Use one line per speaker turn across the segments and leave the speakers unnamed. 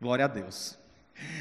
Glória a Deus.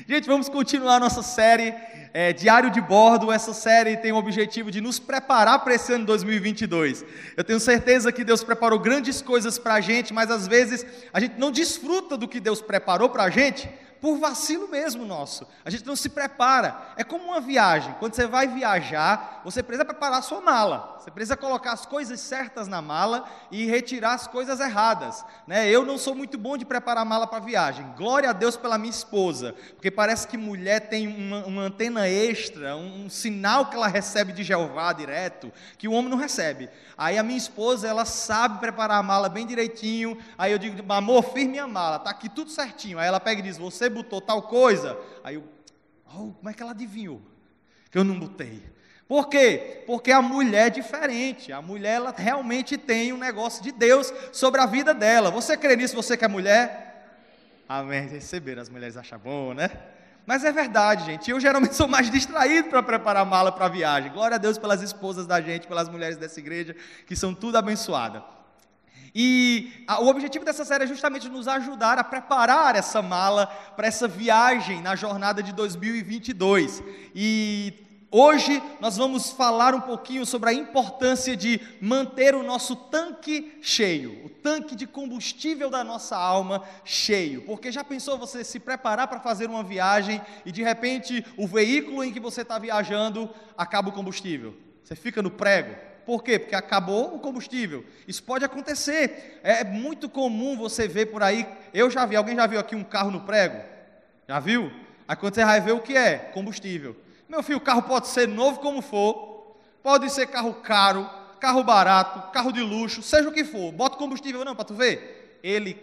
Gente, vamos continuar nossa série é, Diário de Bordo. Essa série tem o objetivo de nos preparar para esse ano 2022. Eu tenho certeza que Deus preparou grandes coisas para a gente, mas às vezes a gente não desfruta do que Deus preparou para a gente por vacilo mesmo nosso. A gente não se prepara. É como uma viagem. Quando você vai viajar, você precisa preparar a sua mala. Você precisa colocar as coisas certas na mala e retirar as coisas erradas. Né? Eu não sou muito bom de preparar a mala para viagem. Glória a Deus pela minha esposa, porque parece que mulher tem uma, uma antena extra, um, um, sinal que ela recebe de Jeová direto, que o homem não recebe. Aí a minha esposa, ela sabe preparar a mala bem direitinho. Aí eu digo, amor, firme a mala, tá aqui tudo certinho. Aí ela pega e diz, você você botou tal coisa. Aí eu, oh, como é que ela adivinhou? Que eu não botei. Por quê? Porque a mulher é diferente. A mulher ela realmente tem um negócio de Deus sobre a vida dela. Você crê nisso, você que é mulher? Amém. Receberam, as mulheres acham bom, né? Mas é verdade, gente. Eu geralmente sou mais distraído para preparar mala para a viagem. Glória a Deus pelas esposas da gente, pelas mulheres dessa igreja, que são tudo abençoadas. E a, o objetivo dessa série é justamente nos ajudar a preparar essa mala para essa viagem na jornada de 2022. E hoje nós vamos falar um pouquinho sobre a importância de manter o nosso tanque cheio, o tanque de combustível da nossa alma cheio. Porque já pensou você se preparar para fazer uma viagem e de repente o veículo em que você está viajando acaba o combustível? Você fica no prego por quê? Porque acabou o combustível. Isso pode acontecer. É muito comum você ver por aí. Eu já vi. Alguém já viu aqui um carro no prego? Já viu? Aí quando você vai ver o que é? Combustível. Meu filho, o carro pode ser novo como for. Pode ser carro caro, carro barato, carro de luxo, seja o que for. Bota combustível não para tu ver. Ele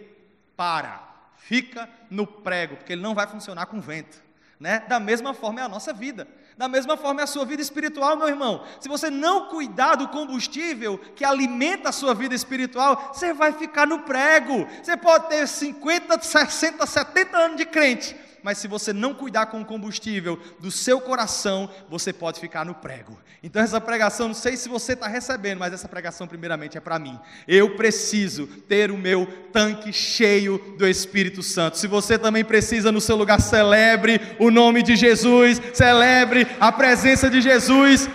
para, fica no prego, porque ele não vai funcionar com vento. Né? Da mesma forma é a nossa vida. Da mesma forma é a sua vida espiritual, meu irmão. Se você não cuidar do combustível que alimenta a sua vida espiritual, você vai ficar no prego. Você pode ter 50, 60, 70 anos de crente, mas se você não cuidar com o combustível do seu coração, você pode ficar no prego. Então, essa pregação, não sei se você está recebendo, mas essa pregação, primeiramente, é para mim. Eu preciso ter o meu tanque cheio do Espírito Santo. Se você também precisa, no seu lugar, celebre o nome de Jesus, celebre a presença de Jesus.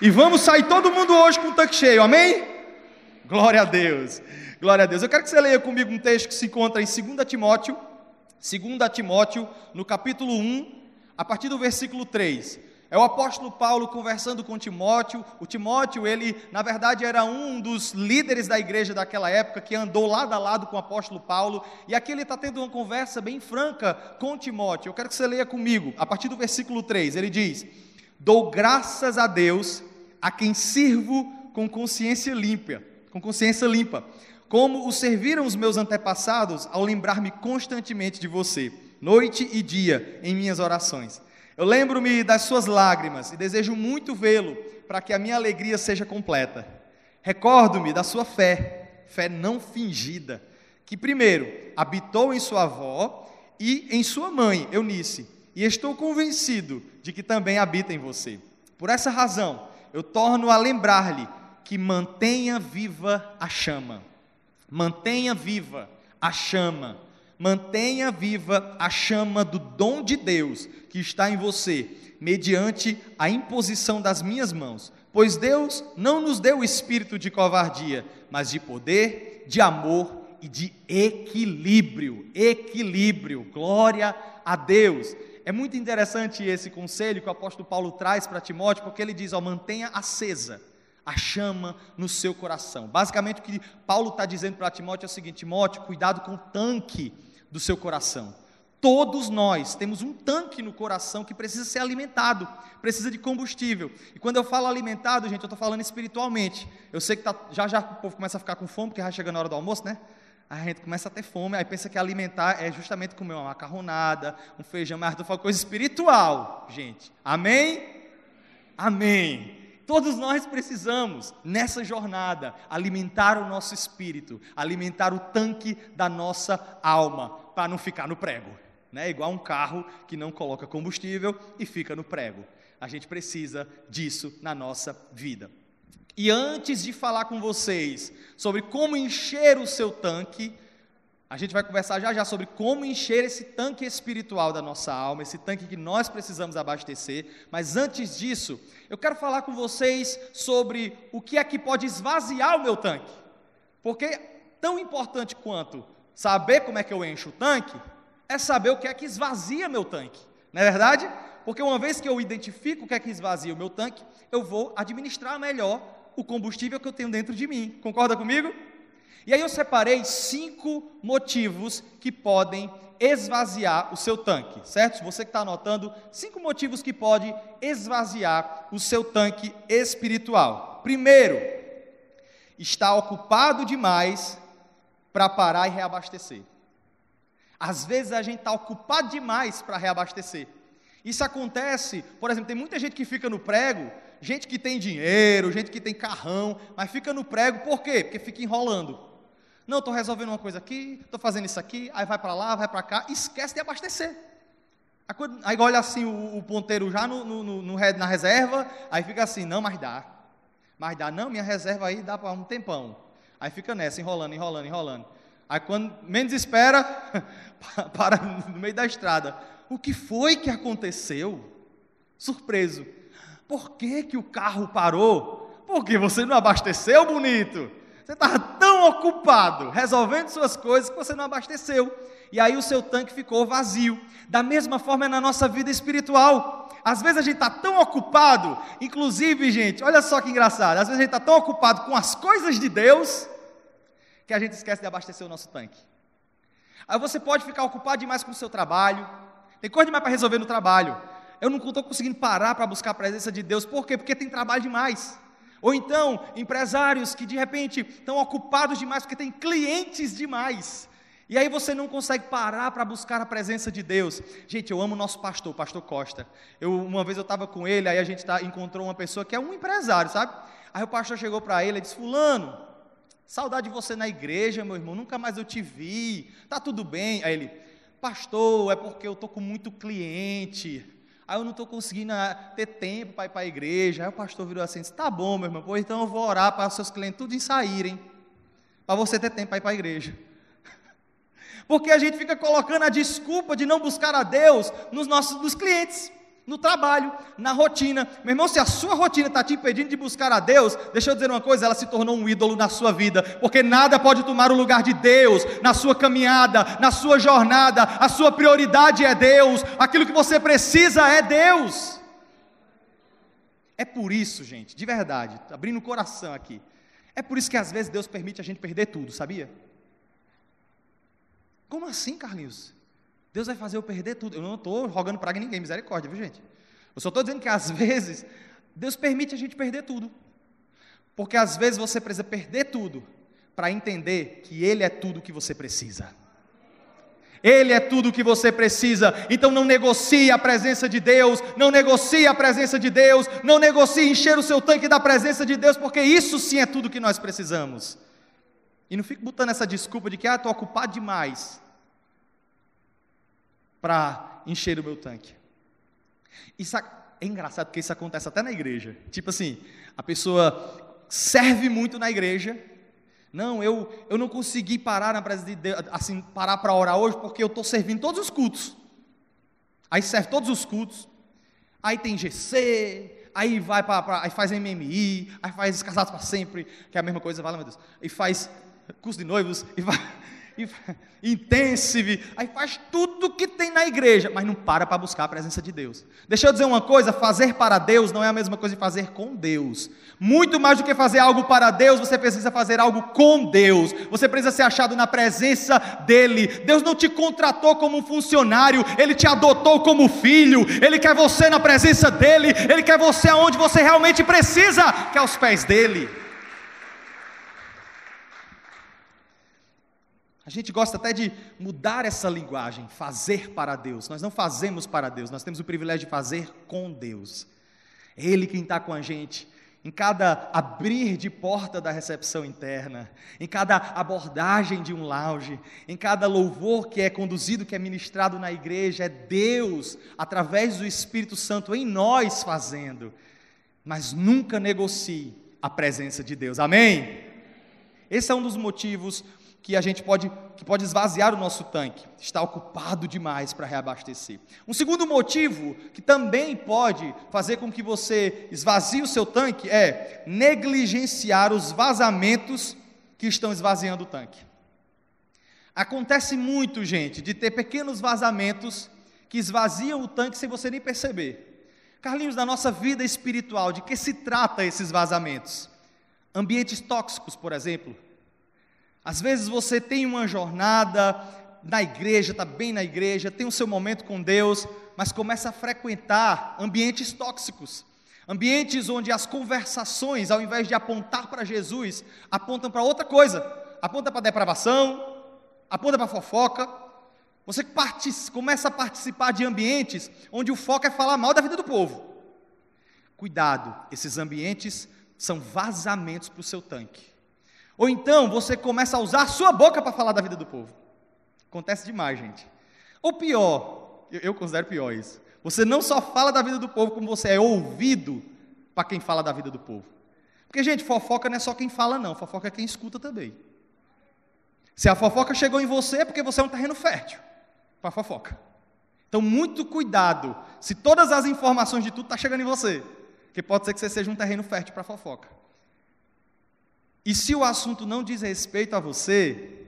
E vamos sair todo mundo hoje com o tanque cheio, amém? Glória a Deus, glória a Deus. Eu quero que você leia comigo um texto que se encontra em 2 Timóteo 2 Timóteo, no capítulo 1, a partir do versículo 3. É o apóstolo Paulo conversando com Timóteo. O Timóteo, ele, na verdade, era um dos líderes da igreja daquela época, que andou lado a lado com o apóstolo Paulo. E aqui ele está tendo uma conversa bem franca com Timóteo. Eu quero que você leia comigo, a partir do versículo 3. Ele diz: Dou graças a Deus, a quem sirvo com consciência limpa, com consciência limpa como o serviram os meus antepassados ao lembrar-me constantemente de você, noite e dia, em minhas orações. Eu lembro-me das suas lágrimas e desejo muito vê-lo para que a minha alegria seja completa. Recordo-me da sua fé, fé não fingida, que primeiro habitou em sua avó e em sua mãe, Eunice, e estou convencido de que também habita em você. Por essa razão, eu torno a lembrar-lhe que mantenha viva a chama Mantenha viva a chama, mantenha viva a chama do dom de Deus que está em você, mediante a imposição das minhas mãos. Pois Deus não nos deu o espírito de covardia, mas de poder, de amor e de equilíbrio. Equilíbrio, glória a Deus. É muito interessante esse conselho que o apóstolo Paulo traz para Timóteo, porque ele diz: ó, mantenha acesa a chama no seu coração. Basicamente, o que Paulo está dizendo para Timóteo é o seguinte: Timóteo, cuidado com o tanque do seu coração. Todos nós temos um tanque no coração que precisa ser alimentado, precisa de combustível. E quando eu falo alimentado, gente, eu estou falando espiritualmente. Eu sei que tá, já já o povo começa a ficar com fome, porque já chega na hora do almoço, né? A gente começa a ter fome, aí pensa que alimentar é justamente comer uma macarronada, um feijão, mas eu estou falando coisa espiritual, gente. Amém? Amém. Todos nós precisamos, nessa jornada, alimentar o nosso espírito, alimentar o tanque da nossa alma, para não ficar no prego. Né? Igual um carro que não coloca combustível e fica no prego. A gente precisa disso na nossa vida. E antes de falar com vocês sobre como encher o seu tanque, A gente vai conversar já já sobre como encher esse tanque espiritual da nossa alma, esse tanque que nós precisamos abastecer. Mas antes disso, eu quero falar com vocês sobre o que é que pode esvaziar o meu tanque. Porque tão importante quanto saber como é que eu encho o tanque, é saber o que é que esvazia meu tanque. Não é verdade? Porque uma vez que eu identifico o que é que esvazia o meu tanque, eu vou administrar melhor o combustível que eu tenho dentro de mim. Concorda comigo? E aí eu separei cinco motivos que podem esvaziar o seu tanque, certo? Você que está anotando, cinco motivos que podem esvaziar o seu tanque espiritual. Primeiro, está ocupado demais para parar e reabastecer. Às vezes a gente está ocupado demais para reabastecer. Isso acontece, por exemplo, tem muita gente que fica no prego, gente que tem dinheiro, gente que tem carrão, mas fica no prego, por quê? Porque fica enrolando. Não, estou resolvendo uma coisa aqui, estou fazendo isso aqui, aí vai para lá, vai para cá, esquece de abastecer. Aí olha assim o, o ponteiro já no, no, no, na reserva, aí fica assim, não, mas dá. Mas dá, não, minha reserva aí dá para um tempão. Aí fica nessa, enrolando, enrolando, enrolando. Aí quando menos espera, para no meio da estrada. O que foi que aconteceu? Surpreso. Por que, que o carro parou? Porque você não abasteceu, bonito. Você estava tão ocupado resolvendo suas coisas que você não abasteceu. E aí o seu tanque ficou vazio. Da mesma forma é na nossa vida espiritual. Às vezes a gente está tão ocupado, inclusive, gente, olha só que engraçado. Às vezes a gente está tão ocupado com as coisas de Deus que a gente esquece de abastecer o nosso tanque. Aí você pode ficar ocupado demais com o seu trabalho, tem coisa demais para resolver no trabalho. Eu não estou conseguindo parar para buscar a presença de Deus, por quê? Porque tem trabalho demais. Ou então, empresários que de repente estão ocupados demais porque tem clientes demais. E aí você não consegue parar para buscar a presença de Deus. Gente, eu amo o nosso pastor, o pastor Costa. Eu, uma vez eu estava com ele, aí a gente tá, encontrou uma pessoa que é um empresário, sabe? Aí o pastor chegou para ele e disse: Fulano, saudade de você na igreja, meu irmão, nunca mais eu te vi. Tá tudo bem? Aí ele, pastor, é porque eu estou com muito cliente. Aí eu não estou conseguindo ah, ter tempo para ir para a igreja. Aí o pastor virou assim: tá bom, meu irmão, pois então eu vou orar para os seus clientes tudo saírem, para você ter tempo para ir para a igreja. Porque a gente fica colocando a desculpa de não buscar a Deus nos nossos nos clientes, no trabalho, na rotina. Meu irmão, se a sua rotina está te impedindo de buscar a Deus, deixa eu dizer uma coisa: ela se tornou um ídolo na sua vida, porque nada pode tomar o lugar de Deus na sua caminhada, na sua jornada. A sua prioridade é Deus, aquilo que você precisa é Deus. É por isso, gente, de verdade, abrindo o coração aqui, é por isso que às vezes Deus permite a gente perder tudo, sabia? Como assim, Carlinhos? Deus vai fazer eu perder tudo. Eu não estou rogando praga ninguém, misericórdia, viu gente? Eu só estou dizendo que às vezes Deus permite a gente perder tudo. Porque às vezes você precisa perder tudo para entender que Ele é tudo que você precisa. Ele é tudo o que você precisa. Então não negocie a presença de Deus, não negocie a presença de Deus, não negocie encher o seu tanque da presença de Deus, porque isso sim é tudo que nós precisamos. E não fique botando essa desculpa de que, ah, estou ocupado demais para encher o meu tanque. Isso é engraçado porque isso acontece até na igreja. Tipo assim, a pessoa serve muito na igreja. Não, eu, eu não consegui parar na presença de Deus, assim, parar para orar hoje porque eu estou servindo todos os cultos. Aí serve todos os cultos. Aí tem GC, aí vai para, aí faz MMI, aí faz casados para sempre, que é a mesma coisa, vale meu Deus. E faz curso de noivos, e vai, e, intensive, aí faz tudo que tem na igreja, mas não para para buscar a presença de Deus. Deixa eu dizer uma coisa: fazer para Deus não é a mesma coisa de fazer com Deus. Muito mais do que fazer algo para Deus, você precisa fazer algo com Deus. Você precisa ser achado na presença dEle. Deus não te contratou como um funcionário, Ele te adotou como filho. Ele quer você na presença dEle, Ele quer você aonde você realmente precisa, que é aos pés dEle. A gente gosta até de mudar essa linguagem, fazer para Deus. Nós não fazemos para Deus, nós temos o privilégio de fazer com Deus. É Ele quem está com a gente em cada abrir de porta da recepção interna, em cada abordagem de um lounge, em cada louvor que é conduzido, que é ministrado na igreja, é Deus, através do Espírito Santo em nós fazendo. Mas nunca negocie a presença de Deus, amém? Esse é um dos motivos que a gente pode, que pode esvaziar o nosso tanque, está ocupado demais para reabastecer. Um segundo motivo que também pode fazer com que você esvazie o seu tanque é negligenciar os vazamentos que estão esvaziando o tanque. Acontece muito, gente, de ter pequenos vazamentos que esvaziam o tanque sem você nem perceber. Carlinhos, na nossa vida espiritual, de que se trata esses vazamentos? Ambientes tóxicos, por exemplo às vezes você tem uma jornada na igreja, está bem na igreja, tem o seu momento com Deus, mas começa a frequentar ambientes tóxicos. Ambientes onde as conversações, ao invés de apontar para Jesus, apontam para outra coisa. Aponta para depravação, aponta para fofoca. Você começa a participar de ambientes onde o foco é falar mal da vida do povo. Cuidado, esses ambientes são vazamentos para o seu tanque. Ou então você começa a usar sua boca para falar da vida do povo. Acontece demais, gente. Ou pior, eu, considero pior isso. Você não só fala da vida do povo, como você é ouvido para quem fala da vida do povo. Porque, gente, fofoca não é só quem fala, não. Fofoca é quem escuta também. Se a fofoca chegou em você, é porque você é um terreno fértil para fofoca. Então, muito cuidado se todas as informações de tudo estão tá chegando em você. Que pode ser que você seja um terreno fértil para fofoca. E se o assunto não diz respeito a você,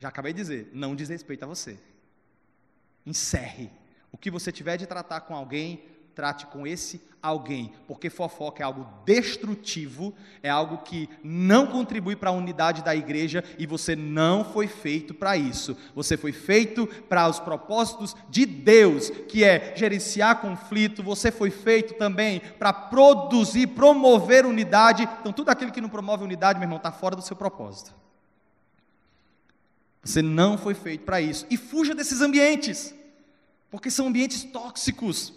já acabei de dizer, não diz respeito a você. Encerre. O que você tiver de tratar com alguém, trate com esse alguém, porque fofoca é algo destrutivo, é algo que não contribui para a unidade da igreja e você não foi feito para isso. Você foi feito para os propósitos de Deus, que é gerenciar conflito, você foi feito também para produzir, promover unidade. Então, tudo aquilo que não promove unidade, meu irmão, está fora do seu propósito. Você não foi feito para isso. E fuja desses ambientes, porque são ambientes tóxicos.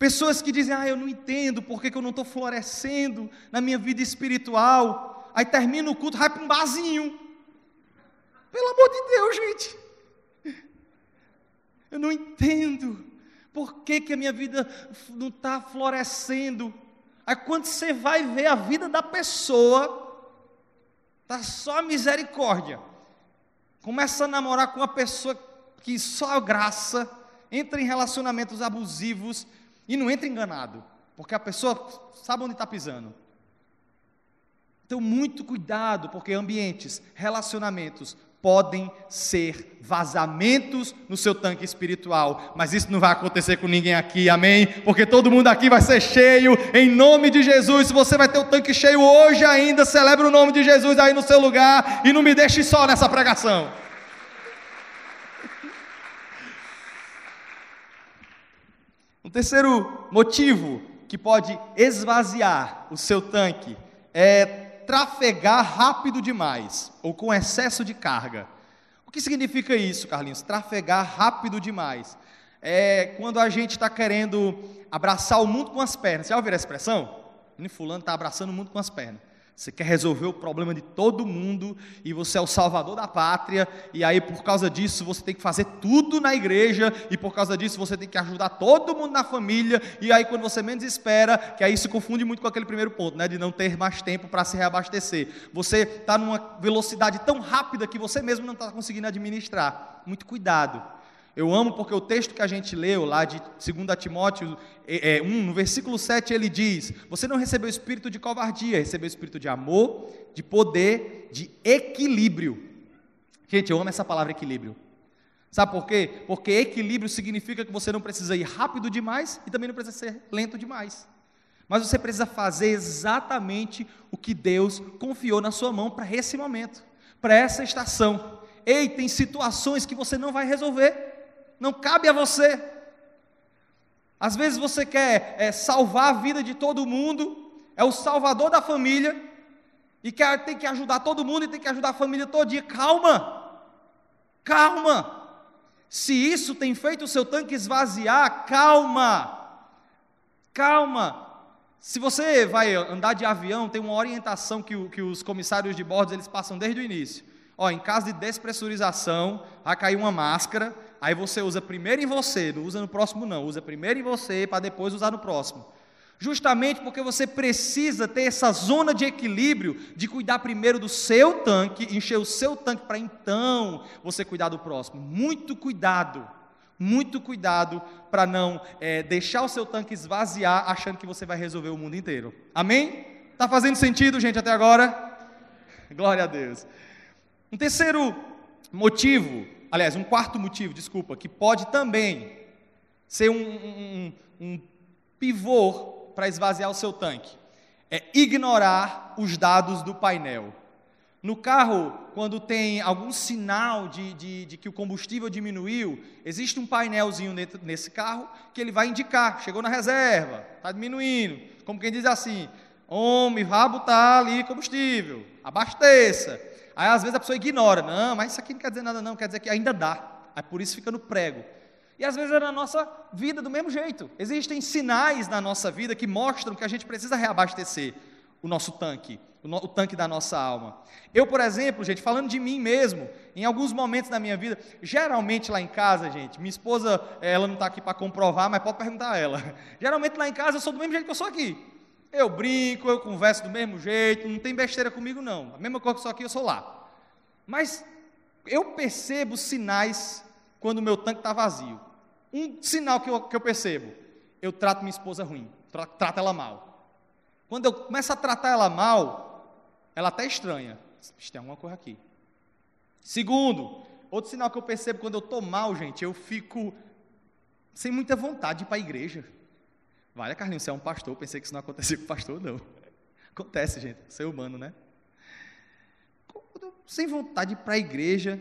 Pessoas que dizem, ah, eu não entendo por que, eu não estou florescendo na minha vida espiritual. Aí termina o culto, vai para um barzinho. Pelo amor de Deus, gente. Eu não entendo por que, que a minha vida não está florescendo. Aí quando você vai ver a vida da pessoa, está só misericórdia. Começa a namorar com uma pessoa que só graça, entra em relacionamentos abusivos, e não entra enganado, porque a pessoa sabe onde está pisando. Então, muito cuidado, porque ambientes, relacionamentos podem ser vazamentos no seu tanque espiritual, mas isso não vai acontecer com ninguém aqui, amém? Porque todo mundo aqui vai ser cheio, em nome de Jesus. Se você vai ter o tanque cheio hoje ainda, celebre o nome de Jesus aí no seu lugar e não me deixe só nessa pregação. Um terceiro motivo que pode esvaziar o seu tanque é trafegar rápido demais ou com excesso de carga. O que significa isso, Carlinhos? Trafegar rápido demais. É quando a gente está querendo abraçar o mundo com as pernas. Já ouviram a expressão? O fulano está abraçando o mundo com as pernas. Você quer resolver o problema de todo mundo e você é o salvador da pátria, e aí por causa disso você tem que fazer tudo na igreja, e por causa disso você tem que ajudar todo mundo na família, e aí quando você menos espera, que aí se confunde muito com aquele primeiro ponto, né, de não ter mais tempo para se reabastecer. Você está numa velocidade tão rápida que você mesmo não está conseguindo administrar. Muito cuidado. Eu amo porque o texto que a gente leu lá de 2 Timóteo é, é, 1, no versículo 7, ele diz: Você não recebeu espírito de covardia, recebeu espírito de amor, de poder, de equilíbrio. Gente, eu amo essa palavra equilíbrio. Sabe por quê? Porque equilíbrio significa que você não precisa ir rápido demais e também não precisa ser lento demais. Mas você precisa fazer exatamente o que Deus confiou na sua mão para esse momento, para essa estação. Ei, tem situações que você não vai resolver não cabe a você. Às vezes você quer é, salvar a vida de todo mundo, é o salvador da família, e quer, tem que ajudar todo mundo e tem que ajudar a família todo dia. Calma, calma. Se isso tem feito o seu tanque esvaziar, calma, calma. Se você vai andar de avião, tem uma orientação que, que os comissários de bordo eles passam desde o início. Ó, em caso de despressurização, vai cair uma máscara, aí você usa primeiro em você, não usa no próximo não, usa primeiro em você para depois usar no próximo. Justamente porque você precisa ter essa zona de equilíbrio de cuidar primeiro do seu tanque, encher o seu tanque para então você cuidar do próximo. Muito cuidado, muito cuidado para não é, deixar o seu tanque esvaziar achando que você vai resolver o mundo inteiro. Amém? Está fazendo sentido, gente, até agora? Glória a Deus. Um terceiro motivo, aliás, um quarto motivo, desculpa, que pode também ser um, um, um pivô para esvaziar o seu tanque? É ignorar os dados do painel. No carro, quando tem algum sinal de, de, de, que o combustível diminuiu, existe um painelzinho nesse carro que ele vai indicar, chegou na reserva, está diminuindo. Como quem diz assim, homem, rabo está ali combustível, abasteça. Aí às vezes a pessoa ignora, não, mas isso aqui não quer dizer nada não, quer dizer que ainda dá. Aí por isso fica no prego. E às vezes é na nossa vida do mesmo jeito. Existem sinais na nossa vida que mostram que a gente precisa reabastecer o nosso tanque, o, no, o, tanque da nossa alma. Eu, por exemplo, gente, falando de mim mesmo, em alguns momentos da minha vida, geralmente lá em casa, gente, minha esposa, ela não está aqui para comprovar, mas pode perguntar a ela. Geralmente lá em casa eu sou do mesmo jeito que eu sou aqui. Eu brinco, eu converso do mesmo jeito, não tem besteira comigo não. A mesma coisa que sou aqui, eu sou lá. Mas eu percebo sinais quando o meu tanque está vazio. Um sinal que eu, que eu percebo: eu trato minha esposa ruim, tra, trato ela mal. Quando eu começo a tratar ela mal, ela até estranha. Tem alguma coisa aqui. Segundo, outro sinal que eu percebo quando eu estou mal, gente, eu fico sem muita vontade para a igreja. Vale, Carlinhos, você é um pastor, pensei que isso não acontecia com pastor, não. Acontece, gente, ser humano, né? Sem vontade para a igreja,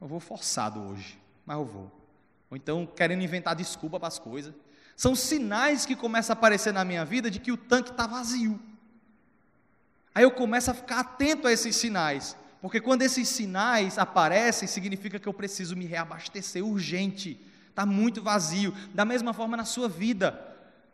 eu vou forçado hoje, mas eu vou ou então querendo inventar desculpa para as coisas. São sinais que começam a aparecer na minha vida de que o tanque está vazio. Aí eu começo a ficar atento a esses sinais, porque quando esses sinais aparecem, significa que eu preciso me reabastecer urgente. Está muito vazio. Da mesma forma na sua vida.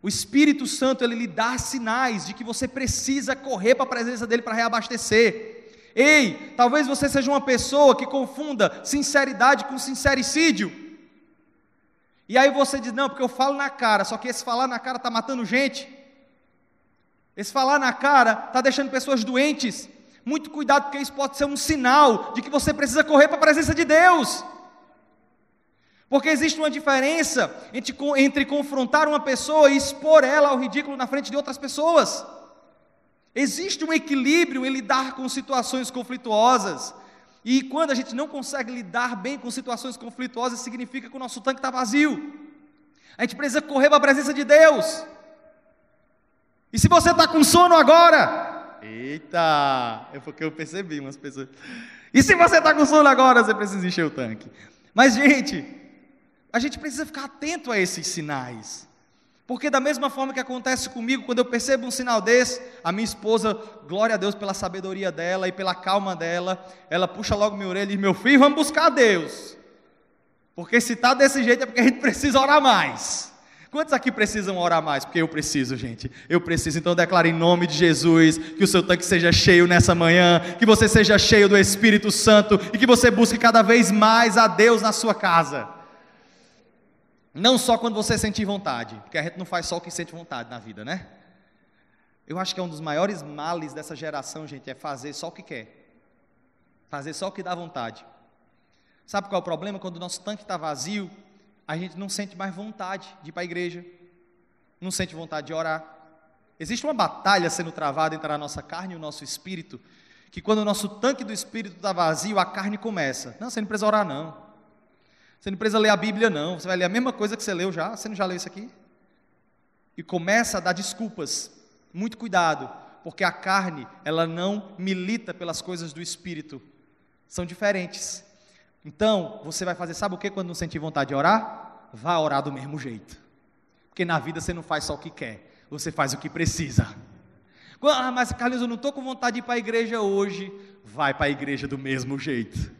O Espírito Santo ele lhe dá sinais de que você precisa correr para a presença dele para reabastecer. Ei, talvez você seja uma pessoa que confunda sinceridade com sincericídio. E aí você diz: não, porque eu falo na cara, só que esse falar na cara está matando gente. Esse falar na cara está deixando pessoas doentes. Muito cuidado, porque isso pode ser um sinal de que você precisa correr para a presença de Deus. Porque existe uma diferença entre, entre confrontar uma pessoa e expor ela ao ridículo na frente de outras pessoas. Existe um equilíbrio em lidar com situações conflituosas. E quando a gente não consegue lidar bem com situações conflituosas, significa que o nosso tanque está vazio. A gente precisa correr para a presença de Deus. E se você está com sono agora, eita, é porque eu percebi umas pessoas. E se você está com sono agora, você precisa encher o tanque. Mas, gente, a gente precisa ficar atento a esses sinais. Porque da mesma forma que acontece comigo, quando eu percebo um sinal desse, a minha esposa, glória a Deus pela sabedoria dela e pela calma dela, ela puxa logo minha orelha e diz: Meu filho, vamos buscar a Deus. Porque se está desse jeito é porque a gente precisa orar mais. Quantos aqui precisam orar mais? Porque eu preciso, gente. Eu preciso. Então declaro em nome de Jesus que o seu tanque seja cheio nessa manhã, que você seja cheio do Espírito Santo e que você busque cada vez mais a Deus na sua casa. Não só quando você sentir vontade, porque a gente não faz só o que sente vontade na vida, né? Eu acho que é um dos maiores males dessa geração, gente, é fazer só o que quer. Fazer só o que dá vontade. Sabe qual é o problema? Quando o nosso tanque está vazio, a gente não sente mais vontade de ir para a igreja, não sente vontade de orar. Existe uma batalha sendo travada entre a nossa carne e o nosso espírito, que quando o nosso tanque do espírito está vazio, a carne começa. Não, você não precisa orar, não. Você não precisa ler a Bíblia, não. Você vai ler a mesma coisa que você leu já. Você não já leu isso aqui? E começa a dar desculpas. Muito cuidado, porque a carne, ela não milita pelas coisas do espírito. São diferentes. Então, você vai fazer, sabe o que quando não sentir vontade de orar? Vá orar do mesmo jeito. Porque na vida você não faz só o que quer, você faz o que precisa. Ah, mas Carlos, eu não estou com vontade de ir para a igreja hoje. Vai para a igreja do mesmo jeito.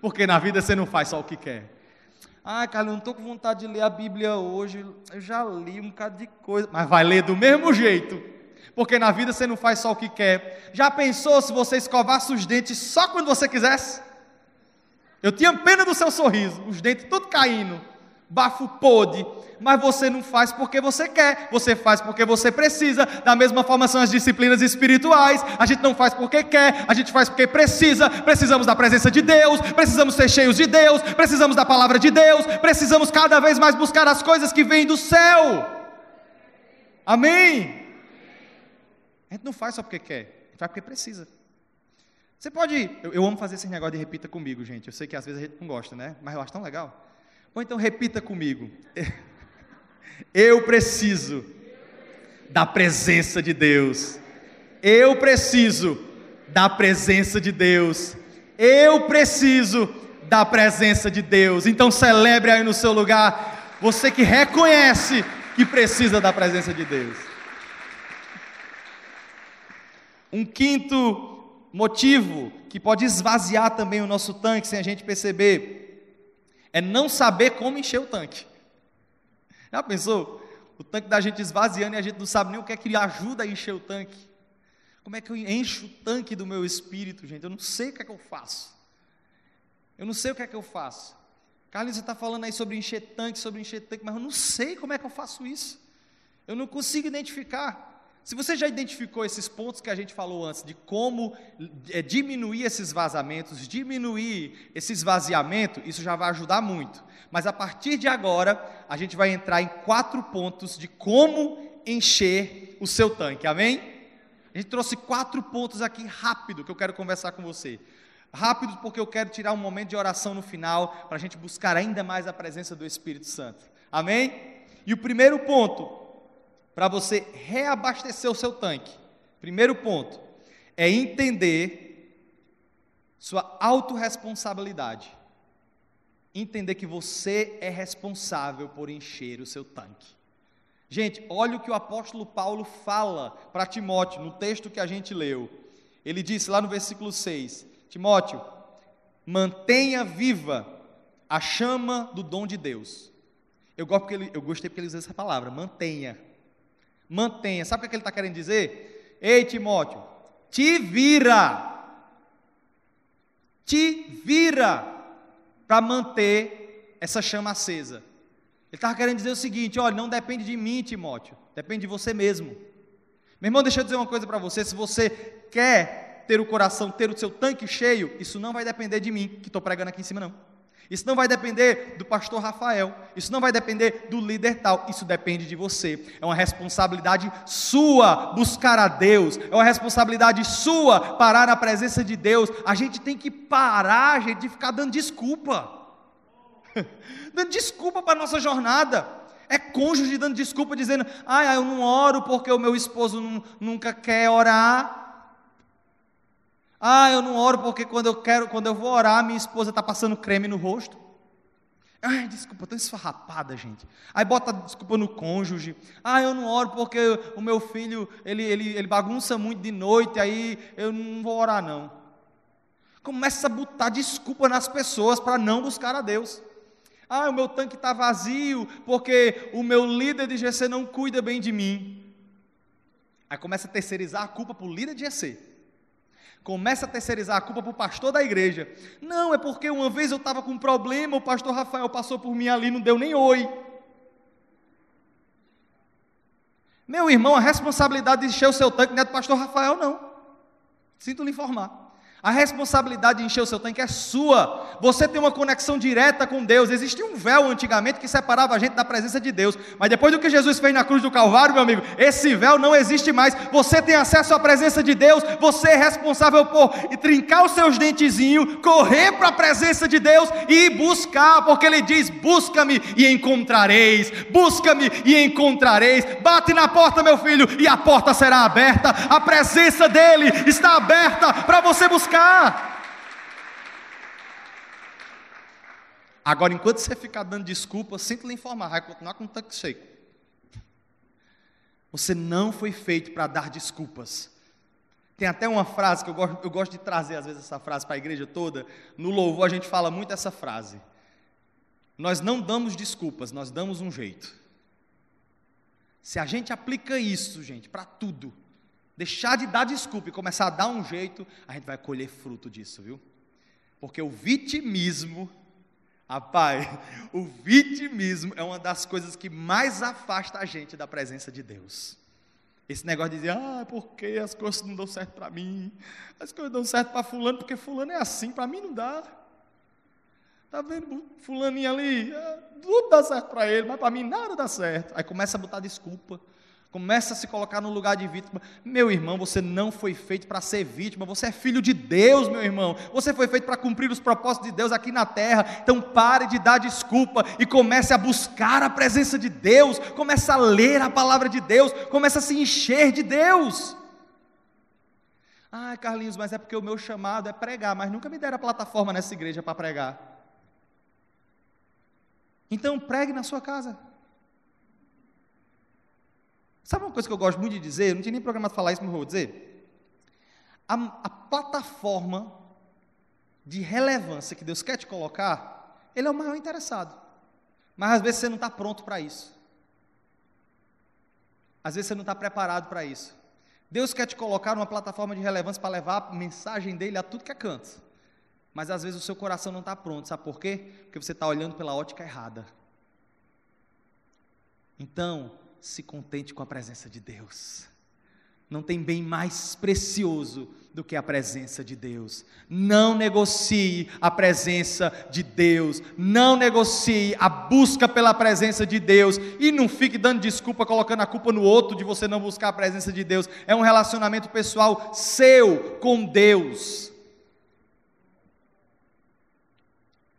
Porque na vida você não faz só o que quer. Ah, Carlos, não estou com vontade de ler a Bíblia hoje. Eu já li um bocado de coisa. Mas vai ler do mesmo jeito. Porque na vida você não faz só o que quer. Já pensou se você escovasse os dentes só quando você quisesse? Eu tinha pena do seu sorriso, os dentes tudo caindo. Bafo podre, mas você não faz porque você quer, você faz porque você precisa. Da mesma forma são as disciplinas espirituais, a gente não faz porque quer, a gente faz porque precisa. Precisamos da presença de Deus, precisamos ser cheios de Deus, precisamos da palavra de Deus, precisamos cada vez mais buscar as coisas que vêm do céu. Amém? A gente não faz só porque quer, a gente faz porque precisa. Você pode. Eu, eu amo fazer esse negócio de repita comigo, gente. Eu sei que às vezes a gente não gosta, né? Mas eu acho tão legal. Ou então repita comigo. Eu preciso da presença de Deus. Eu preciso da presença de Deus. Eu preciso da presença de Deus. Então celebre aí no seu lugar, você que reconhece que precisa da presença de Deus. Um quinto motivo que pode esvaziar também o nosso tanque sem a gente perceber é não saber como encher o tanque. Já pensou? O tanque da gente esvaziando e a gente não sabe nem o que é que ajuda a encher o tanque. Como é que eu encho o tanque do meu espírito, gente? Eu não sei o que é que eu faço. Eu não sei o que é que eu faço. Carlos, você está falando aí sobre encher tanque, sobre encher tanque, mas eu não sei como é que eu faço isso. Eu não consigo identificar. Se você já identificou esses pontos que a gente falou antes, de como é, diminuir esses vazamentos, diminuir esse esvaziamento, isso já vai ajudar muito. Mas a partir de agora, a gente vai entrar em quatro pontos de como encher o seu tanque, amém? A gente trouxe quatro pontos aqui rápido que eu quero conversar com você. Rápido, porque eu quero tirar um momento de oração no final, para a gente buscar ainda mais a presença do Espírito Santo, amém? E o primeiro ponto para você reabastecer o seu tanque. Primeiro ponto é entender sua autorresponsabilidade. Entender que você é responsável por encher o seu tanque. Gente, olha o que o apóstolo Paulo fala para Timóteo no texto que a gente leu. Ele disse lá no versículo 6: Timóteo, mantenha viva a chama do dom de Deus. Eu, gosto porque eu gostei porque ele usa essa palavra, mantenha mantenha. Sabe o que ele está querendo dizer? Ei, Timóteo, te vira. Te vira para manter essa chama acesa. Ele estava querendo dizer o seguinte: olha, não depende de mim, Timóteo, depende de você mesmo. Meu irmão, deixa eu dizer uma coisa para você: se você quer ter o coração, ter o seu tanque cheio, isso não vai depender de mim, que estou pregando aqui em cima, não. Isso não vai depender do pastor Rafael, isso não vai depender do líder tal, isso depende de você. É uma responsabilidade sua buscar a Deus, é uma responsabilidade sua parar na presença de Deus. A gente tem que parar, gente, de ficar dando desculpa. dando desculpa para a nossa jornada. É cônjuge dando desculpa, dizendo: ah, eu não oro porque o meu esposo nunca quer orar. Ah, eu não oro porque quando eu quero, quando eu vou orar, minha esposa está passando creme no rosto. Ai, desculpa, estou esfarrapada, gente. Aí bota desculpa no cônjuge. Ah, eu não oro porque o meu filho, ele, ele, ele bagunça muito de noite, aí eu não vou orar, não. Começa a botar desculpa nas pessoas para não buscar a Deus. Ah, o meu tanque está vazio porque o meu líder de GC não cuida bem de mim. Aí começa a terceirizar a culpa para o líder de GC. Começa a terceirizar a culpa para o pastor da igreja. Não, é porque uma vez eu estava com um problema, o pastor Rafael passou por mim ali, não deu nem oi. Meu irmão, a responsabilidade de encher o seu tanque não é do pastor Rafael, não. Sinto lhe informar. A responsabilidade de encher o seu tanque é sua. Você tem uma conexão direta com Deus. Existia um véu antigamente que separava a gente da presença de Deus. Mas depois do que Jesus fez na cruz do Calvário, meu amigo, esse véu não existe mais. Você tem acesso à presença de Deus. Você é responsável por trincar os seus dentezinhos, correr para a presença de Deus e buscar, porque Ele diz: busca-me e encontrareis. Busca-me e encontrareis. Bate na porta, meu filho, e a porta será aberta. A presença dele está aberta para você buscar Agora, enquanto você ficar dando desculpa, sinto lhe informar, vai continuar com o tanque cheio. Você não foi feito para dar desculpas. Tem até uma frase que eu gosto, eu gosto de trazer, às vezes, essa frase para a igreja toda. No louvor, a gente fala muito essa frase. Nós não damos desculpas, nós damos um jeito. Se a gente aplica isso, gente, para tudo, deixar de dar desculpa e começar a dar um jeito, a gente vai colher fruto disso, viu? Porque o vitimismo, Rapaz, o vitimismo é uma das coisas que mais afasta a gente da presença de Deus. Esse negócio de dizer, ah, porque as coisas não dão certo para mim, as coisas dão certo para fulano, porque fulano é assim, para mim não dá. Tá vendo fulaninho ali? É, tudo dá certo para ele, mas para mim nada dá certo. Aí começa a botar desculpa. Começa a se colocar no lugar de vítima. Meu irmão, você não foi feito para ser vítima, você é filho de Deus, meu irmão. Você foi feito para cumprir os propósitos de Deus aqui na terra. Então pare de dar desculpa e comece a buscar a presença de Deus. Comece a ler a palavra de Deus. Comece a se encher de Deus. Ah, Carlinhos, mas é porque o meu chamado é pregar, mas nunca me deram a plataforma nessa igreja para pregar. Então pregue na sua casa. Sabe uma coisa que eu gosto muito de dizer? Eu não tinha nem programado falar isso, mas vou dizer. A, a plataforma de relevância que Deus quer te colocar, Ele é o maior interessado. Mas às vezes você não está pronto para isso. Às vezes você não está preparado para isso. Deus quer te colocar numa plataforma de relevância para levar a mensagem dele a tudo que é canto. Mas às vezes o seu coração não está pronto. Sabe por quê? Porque você está olhando pela ótica errada. Então, se contente com a presença de Deus. Não tem bem mais precioso do que a presença de Deus. Não negocie a presença de Deus. Não negocie a busca pela presença de Deus. E não fique dando desculpa, colocando a culpa no outro de você não buscar a presença de Deus. É um relacionamento pessoal seu com Deus.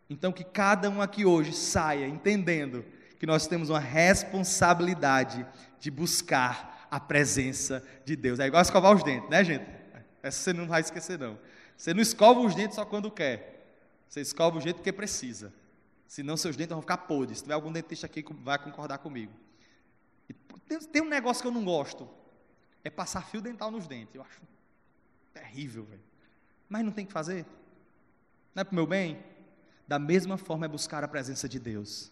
Então, que cada um aqui hoje saia entendendo que nós temos uma responsabilidade de buscar a presença de Deus. É igual escovar os dentes, né, gente? Essa você não vai esquecer, não. Você não escova os dentes só quando quer. Você escova os dentes porque precisa. Senão seus dentes vão ficar podres. Se tiver algum dentista aqui, vai concordar comigo. Tem um negócio que eu não gosto. É passar fio dental nos dentes. Eu acho terrível, velho. Mas não tem que fazer. Não é para o meu bem? Da mesma forma é buscar a presença de Deus.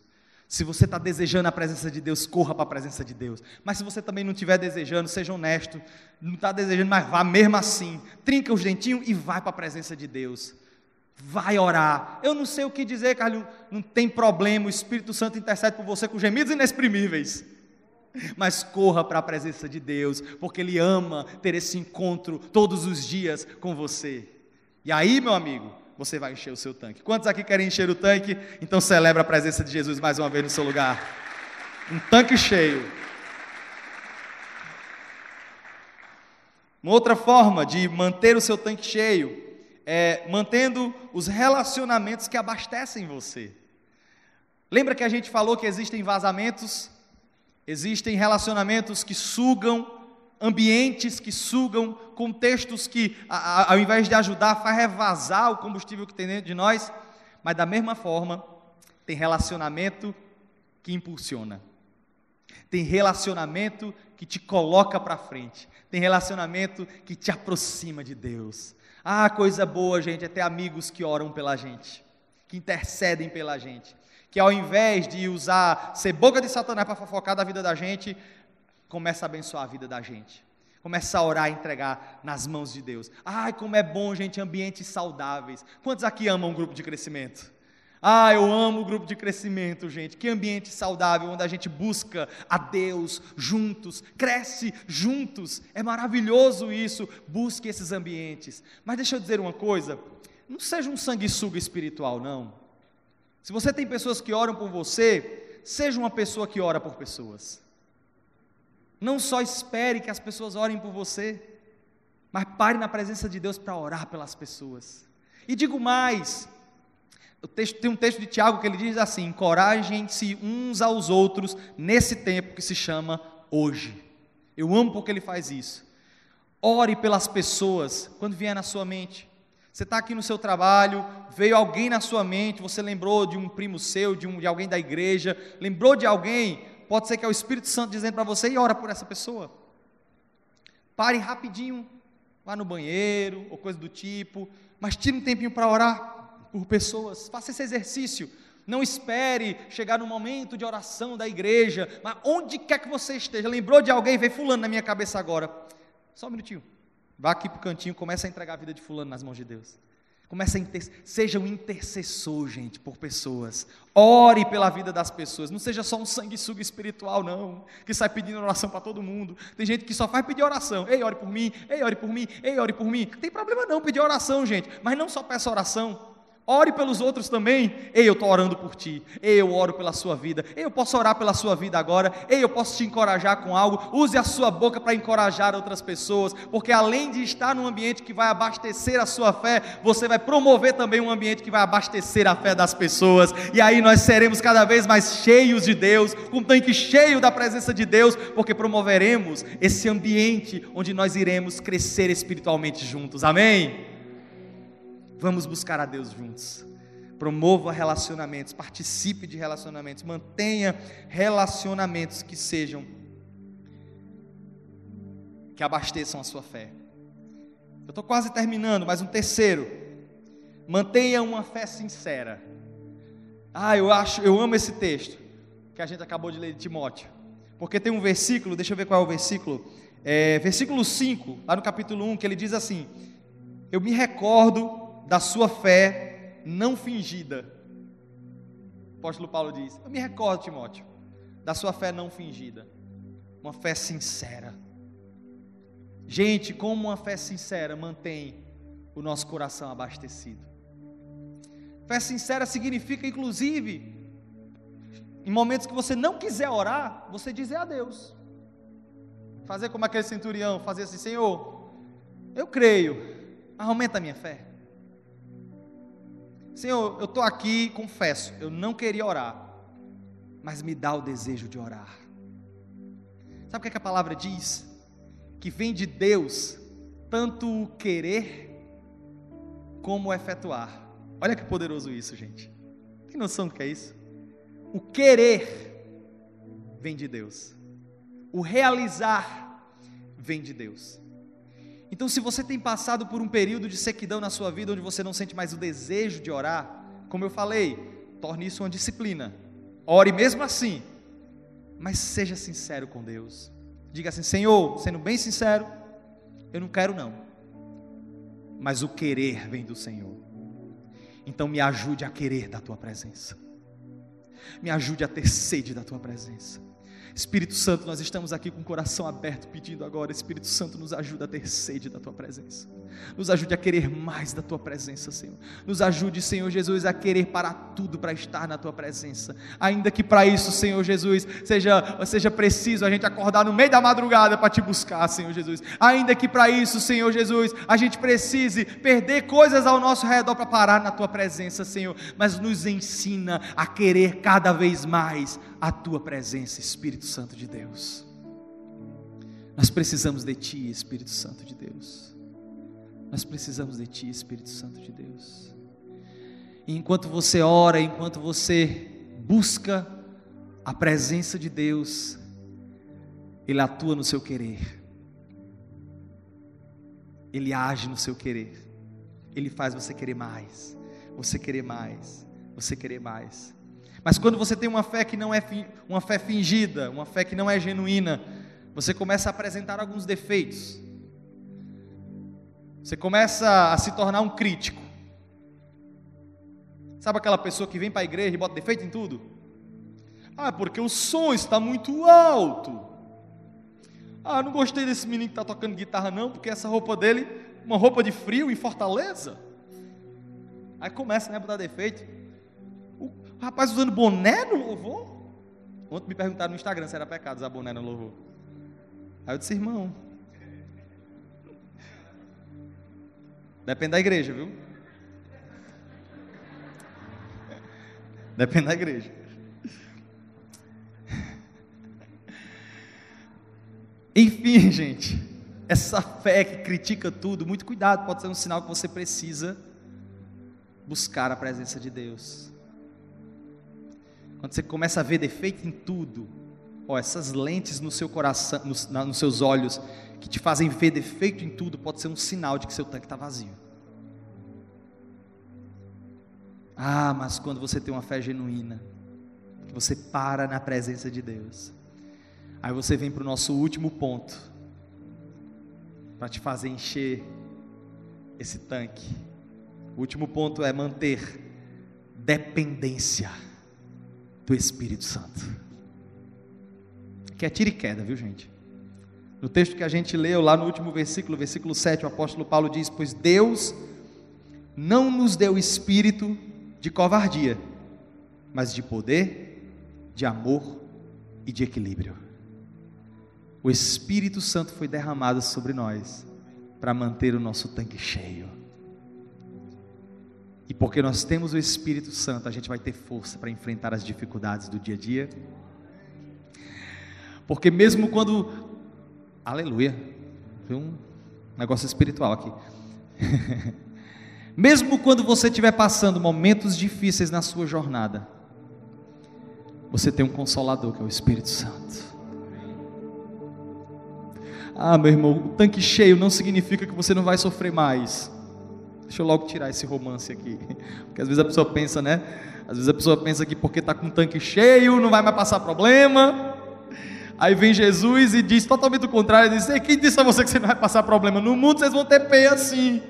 Se você está desejando a presença de Deus, corra para a presença de Deus. Mas se você também não estiver desejando, seja honesto, não está desejando, mas vá mesmo assim. Trinca os dentinhos e vai para a presença de Deus. Vai orar. Eu não sei o que dizer, Carlinhos. Não tem problema, o Espírito Santo intercede por você com gemidos inexprimíveis. Mas corra para a presença de Deus, porque Ele ama ter esse encontro todos os dias com você. E aí, meu amigo, você vai encher o seu tanque. Quantos aqui querem encher o tanque? Então celebra a presença de Jesus mais uma vez no seu lugar. Um tanque cheio. Uma outra forma de manter o seu tanque cheio é mantendo os relacionamentos que abastecem você. Lembra que a gente falou que existem vazamentos, existem relacionamentos que sugam ambientes que sugam, contextos que, ao invés de ajudar, faz revasar o combustível que tem dentro de nós, mas da mesma forma, tem relacionamento que impulsiona. Tem relacionamento que te coloca para frente. Tem relacionamento que te aproxima de Deus. Ah, coisa boa, gente, é ter amigos que oram pela gente, que intercedem pela gente, que ao invés de usar ser boca de Satanás para fofocar da vida da gente, começa a abençoar a vida da gente. Começa a orar e entregar nas mãos de Deus. Ai, como é bom, gente, ambientes saudáveis. Quantos aqui amam um grupo de crescimento? Ah, eu amo o grupo de crescimento, gente. Que ambiente saudável, onde a gente busca a Deus juntos, cresce juntos. É maravilhoso isso. Busque esses ambientes. Mas deixa eu dizer uma coisa: não seja um sanguessuga espiritual, não. Se você tem pessoas que oram por você, seja uma pessoa que ora por pessoas. Não só espere que as pessoas orem por você, mas pare na presença de Deus para orar pelas pessoas. E digo mais, texto, tem um texto de Tiago que ele diz assim: encorajem-se uns aos outros nesse tempo que se chama hoje. Eu amo porque ele faz isso. Ore pelas pessoas quando vier na sua mente. Você está aqui no seu trabalho, veio alguém na sua mente, você lembrou de um primo seu, de, um, de alguém da igreja, lembrou de alguém, Pode ser que é o Espírito Santo dizendo para você e ora por essa pessoa. Pare rapidinho, vá no banheiro ou coisa do tipo, mas tire um tempinho para orar por pessoas. Faça esse exercício. Não espere chegar no momento de oração da igreja, mas onde quer que você esteja, lembrou de alguém, veio fulano na minha cabeça agora. Só um minutinho. Vá aqui para o cantinho, comece a entregar a vida de fulano nas mãos de Deus. Comece a inter... seja um intercessor, gente, por pessoas. Ore pela vida das pessoas. Não seja só um sanguessuga espiritual, não, que sai pedindo oração para todo mundo. Tem gente que só faz pedir oração. Ei, ore por mim. Ei, ore por mim. Ei, ore por mim. Tem problema não pedir oração, gente. Mas não só peça oração. Ore pelos outros também. Ei, eu estou orando por ti. Ei, eu oro pela sua vida. Ei, eu posso orar pela sua vida agora. Ei, eu posso te encorajar com algo. Use a sua boca para encorajar outras pessoas. Porque além de estar num ambiente que vai abastecer a sua fé, você vai promover também um ambiente que vai abastecer a fé das pessoas. E aí nós seremos cada vez mais cheios de Deus, com um tanque cheio da presença de Deus, porque promoveremos esse ambiente onde nós iremos crescer espiritualmente juntos. Amém? Vamos buscar a Deus juntos. Promova relacionamentos, participe de relacionamentos, mantenha relacionamentos que sejam que abasteçam a sua fé. Eu estou quase terminando, mas um terceiro. Mantenha uma fé sincera. Ah, eu acho, eu amo esse texto que a gente acabou de ler de Timóteo. Porque tem um versículo, deixa eu ver qual é o versículo. É, versículo 5, lá no capítulo 1, que ele diz assim: Eu me recordo da sua fé não fingida. O apóstolo Paulo diz: Eu me recordo, Timóteo, da sua fé não fingida, uma fé sincera. Gente, como uma fé sincera mantém o nosso coração abastecido. Fé sincera significa, inclusive, em momentos que você não quiser orar, você dizer a Deus. Fazer como aquele centurião, fazer assim, Senhor, eu creio, aumenta a minha fé. Senhor, eu estou aqui, confesso, eu não queria orar, mas me dá o desejo de orar. Sabe o que, é que a palavra diz? Que vem de Deus tanto o querer como o efetuar. Olha que poderoso isso, gente. Tem noção do que é isso? O querer vem de Deus, o realizar vem de Deus. Então, se você tem passado por um período de sequidão na sua vida, onde você não sente mais o desejo de orar, como eu falei, torne isso uma disciplina. Ore mesmo assim, mas seja sincero com Deus. Diga assim: Senhor, sendo bem sincero, eu não quero não, mas o querer vem do Senhor. Então me ajude a querer da tua presença, me ajude a ter sede da tua presença. Espírito Santo, nós estamos aqui com o coração aberto, pedindo agora, Espírito Santo, nos ajuda a ter sede da tua presença. Nos ajude a querer mais da tua presença, Senhor. Nos ajude, Senhor Jesus, a querer parar tudo para estar na tua presença. Ainda que para isso, Senhor Jesus, seja, seja preciso a gente acordar no meio da madrugada para te buscar, Senhor Jesus. Ainda que para isso, Senhor Jesus, a gente precise perder coisas ao nosso redor para parar na tua presença, Senhor. Mas nos ensina a querer cada vez mais a tua presença, Espírito Santo de Deus. Nós precisamos de ti, Espírito Santo de Deus. Nós precisamos de ti, Espírito Santo de Deus. E enquanto você ora, enquanto você busca a presença de Deus, Ele atua no seu querer, Ele age no seu querer, Ele faz você querer mais, você querer mais, você querer mais. Mas quando você tem uma fé que não é uma fé fingida, uma fé que não é genuína, você começa a apresentar alguns defeitos. Você começa a se tornar um crítico. Sabe aquela pessoa que vem para a igreja e bota defeito em tudo? Ah, porque o som está muito alto. Ah, não gostei desse menino que está tocando guitarra, não, porque essa roupa dele, uma roupa de frio em Fortaleza. Aí começa né, a botar defeito. O rapaz usando boné no louvor? Ontem me perguntaram no Instagram se era pecado usar boné no louvor. Aí eu disse, irmão. Depende da igreja, viu? Depende da igreja. Enfim, gente, essa fé que critica tudo, muito cuidado, pode ser um sinal que você precisa buscar a presença de Deus. Quando você começa a ver defeito em tudo, ó, essas lentes no seu coração, nos, na, nos seus olhos, que te fazem ver defeito em tudo, pode ser um sinal de que seu tanque está vazio. Ah, mas quando você tem uma fé genuína, você para na presença de Deus, aí você vem para o nosso último ponto, para te fazer encher esse tanque, O último ponto é manter dependência do Espírito Santo. Que é tira e queda, viu gente? No texto que a gente leu, lá no último versículo, versículo 7, o apóstolo Paulo diz: Pois Deus não nos deu espírito de covardia, mas de poder, de amor e de equilíbrio. O Espírito Santo foi derramado sobre nós para manter o nosso tanque cheio. E porque nós temos o Espírito Santo, a gente vai ter força para enfrentar as dificuldades do dia a dia. Porque mesmo quando. Aleluia. Foi um negócio espiritual aqui. mesmo quando você estiver passando momentos difíceis na sua jornada, você tem um consolador que é o Espírito Santo. Ah, meu irmão, o tanque cheio não significa que você não vai sofrer mais. Deixa eu logo tirar esse romance aqui. Porque às vezes a pessoa pensa, né? Às vezes a pessoa pensa que porque está com o tanque cheio não vai mais passar problema. Aí vem Jesus e diz totalmente o contrário: diz, quem disse a você que você não vai passar problema? No mundo vocês vão ter peia sim.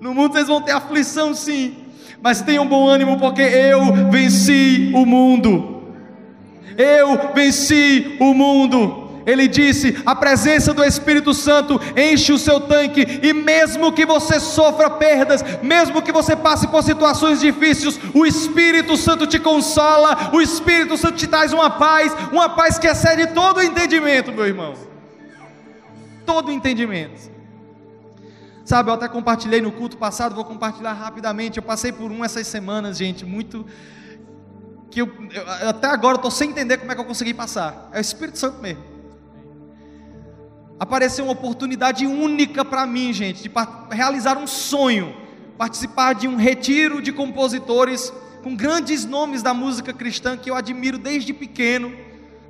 No mundo vocês vão ter aflição sim. Mas tenham bom ânimo, porque eu venci o mundo. Eu venci o mundo ele disse: a presença do Espírito Santo enche o seu tanque, e mesmo que você sofra perdas, mesmo que você passe por situações difíceis, o Espírito Santo te consola, o Espírito Santo te traz uma paz, uma paz que excede todo o entendimento, meu irmão. Todo o entendimento. Sabe, eu até compartilhei no culto passado, vou compartilhar rapidamente. Eu passei por um essas semanas, gente, muito. que eu, eu até agora estou sem entender como é que eu consegui passar. É o Espírito Santo mesmo apareceu uma oportunidade única para mim, gente, de realizar um sonho, participar de um retiro de compositores com grandes nomes da música cristã que eu admiro desde pequeno,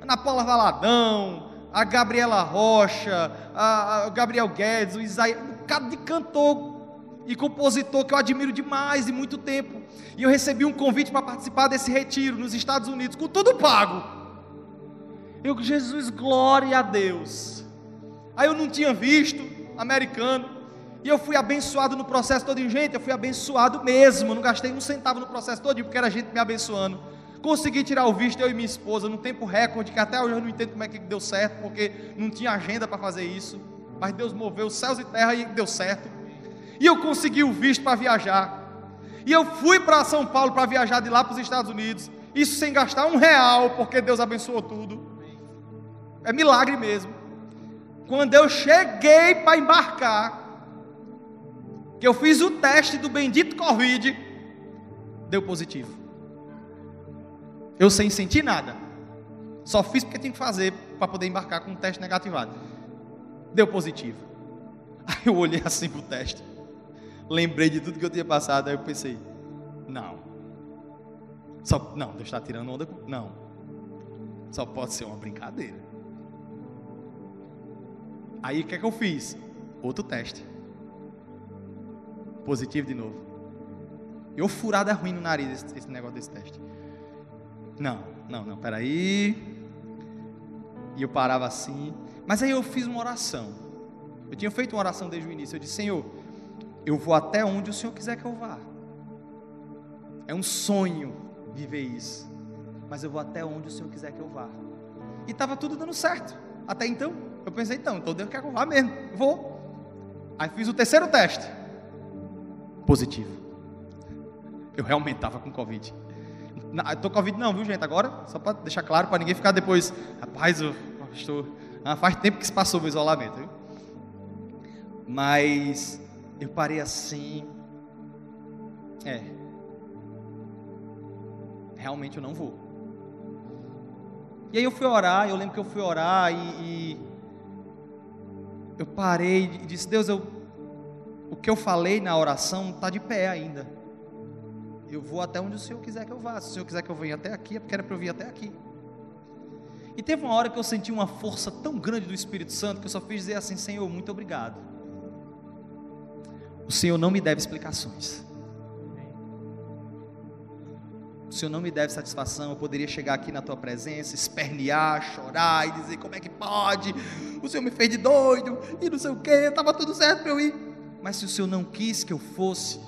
Ana Paula Valadão, a Gabriela Rocha, a, Gabriel Guedes, o Isaías, um bocado de cantor e compositor que eu admiro demais e muito tempo. E eu recebi um convite para participar desse retiro nos Estados Unidos, com tudo pago. Eu, Jesus, glória a Deus. Aí eu não tinha visto americano. E eu fui abençoado no processo todo. Gente, eu fui abençoado mesmo. Não gastei um centavo no processo todo, porque era gente me abençoando. Consegui tirar o visto, eu e minha esposa, no tempo recorde, que até hoje eu não entendo como é que deu certo, porque não tinha agenda para fazer isso. Mas Deus moveu céus e terra e deu certo. E eu consegui o visto para viajar. E eu fui para São Paulo para viajar de lá para os Estados Unidos. Isso sem gastar um real, porque Deus abençoou tudo. É milagre mesmo. Quando eu cheguei para embarcar, que eu fiz o teste do bendito Covid, deu positivo. Eu sem sentir nada. Só fiz porque tinha que fazer para poder embarcar com um teste negativado. Deu positivo. Aí eu olhei assim para o teste. Lembrei de tudo que eu tinha passado. Aí eu pensei: não. Só, não, Deus está tirando onda. Não. Só pode ser uma brincadeira. Aí o que é que eu fiz? Outro teste. Positivo de novo. Eu furada ruim no nariz esse, esse negócio desse teste. Não, não, não, peraí. E eu parava assim. Mas aí eu fiz uma oração. Eu tinha feito uma oração desde o início. Eu disse, Senhor, eu vou até onde o Senhor quiser que eu vá. É um sonho viver isso. Mas eu vou até onde o Senhor quiser que eu vá. E estava tudo dando certo. Até então. Eu pensei, então, então Deus quer que eu vá mesmo. Vou. Aí fiz o terceiro teste. Positivo. Eu realmente estava com Covid. Estou com Covid não, viu gente? Agora, só para deixar claro, para ninguém ficar depois, rapaz, eu estou. Ah, faz tempo que se passou o isolamento, viu? Mas eu parei assim. É. Realmente eu não vou. E aí eu fui orar, eu lembro que eu fui orar e, e eu parei e disse: Deus, eu, o que eu falei na oração está de pé ainda. Eu vou até onde o Senhor quiser que eu vá. Se o Senhor quiser que eu venha até aqui, é porque era para eu vir até aqui. E teve uma hora que eu senti uma força tão grande do Espírito Santo que eu só fiz dizer assim: Senhor, muito obrigado. O Senhor não me deve explicações. O Senhor não me deve satisfação. Eu poderia chegar aqui na tua presença, espernear, chorar e dizer: como é que pode? O Senhor me fez de doido e não sei o que, estava tudo certo para eu ir. Mas se o Senhor não quis que eu fosse,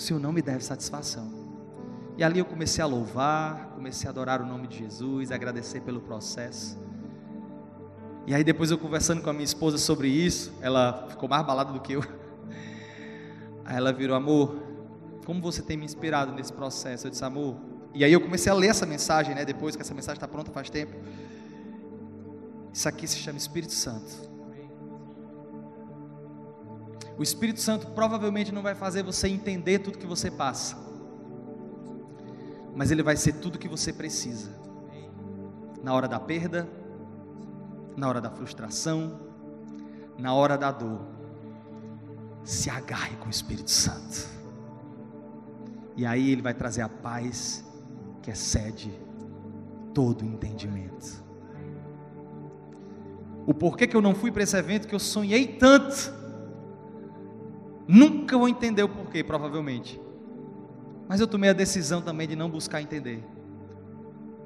Senhor não me deve satisfação. E ali eu comecei a louvar, comecei a adorar o nome de Jesus, agradecer pelo processo. E aí depois eu conversando com a minha esposa sobre isso, ela ficou mais balada do que eu. Aí ela virou, amor, como você tem me inspirado nesse processo? Eu disse, amor. E aí eu comecei a ler essa mensagem, né? Depois que essa mensagem está pronta faz tempo. Isso aqui se chama Espírito Santo. O Espírito Santo provavelmente não vai fazer você entender tudo que você passa, mas ele vai ser tudo que você precisa. Na hora da perda, na hora da frustração, na hora da dor. Se agarre com o Espírito Santo. E aí ele vai trazer a paz que excede todo entendimento. O porquê que eu não fui para esse evento que eu sonhei tanto Nunca vou entender o porquê, provavelmente. Mas eu tomei a decisão também de não buscar entender.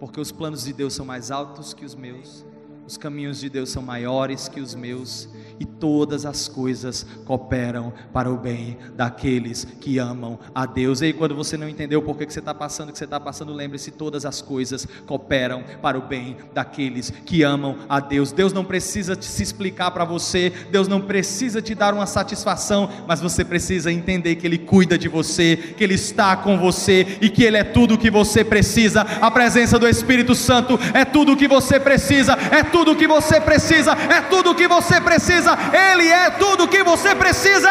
Porque os planos de Deus são mais altos que os meus os caminhos de Deus são maiores que os meus, e todas as coisas cooperam para o bem daqueles que amam a Deus. E aí, quando você não entendeu por que você está passando o que você está passando, lembre-se: todas as coisas cooperam para o bem daqueles que amam a Deus. Deus não precisa se explicar para você, Deus não precisa te dar uma satisfação, mas você precisa entender que Ele cuida de você, que Ele está com você e que Ele é tudo o que você precisa. A presença do Espírito Santo é tudo o que você precisa, é tudo o que você precisa, é tudo o que você precisa, Ele é tudo o que você precisa.